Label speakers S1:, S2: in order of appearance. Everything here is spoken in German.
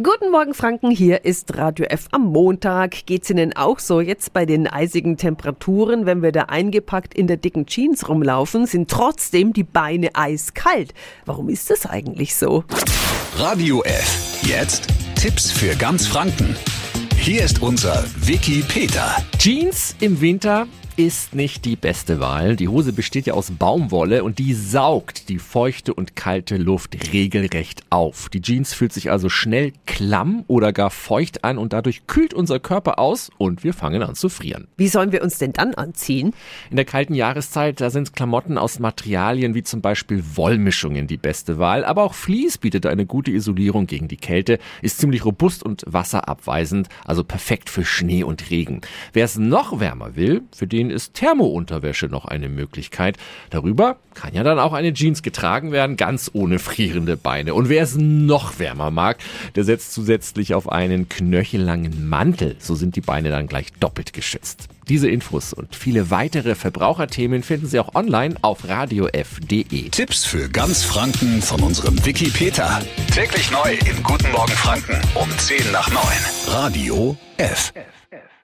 S1: Guten Morgen Franken, hier ist Radio F am Montag. Geht's Ihnen auch so jetzt bei den eisigen Temperaturen, wenn wir da eingepackt in der dicken Jeans rumlaufen, sind trotzdem die Beine eiskalt. Warum ist das eigentlich so?
S2: Radio F. Jetzt Tipps für ganz Franken. Hier ist unser Wiki Peter.
S3: Jeans im Winter ist nicht die beste Wahl. Die Hose besteht ja aus Baumwolle und die saugt die feuchte und kalte Luft regelrecht auf. Die Jeans fühlt sich also schnell klamm oder gar feucht an und dadurch kühlt unser Körper aus und wir fangen an zu frieren.
S1: Wie sollen wir uns denn dann anziehen?
S3: In der kalten Jahreszeit, da sind Klamotten aus Materialien wie zum Beispiel Wollmischungen die beste Wahl, aber auch Vlies bietet eine gute Isolierung gegen die Kälte, ist ziemlich robust und wasserabweisend, also perfekt für Schnee und Regen. Wer es noch wärmer will, für den Anziehen ist Thermounterwäsche noch eine Möglichkeit. Darüber kann ja dann auch eine Jeans getragen werden, ganz ohne frierende Beine. Und wer es noch wärmer mag, der setzt zusätzlich auf einen knöchellangen Mantel. So sind die Beine dann gleich doppelt geschützt. Diese Infos und viele weitere Verbraucherthemen finden Sie auch online auf radiof.de.
S2: Tipps für ganz Franken von unserem Wiki Peter. Täglich neu im Guten Morgen Franken um 10 nach 9. Radio F. F, F.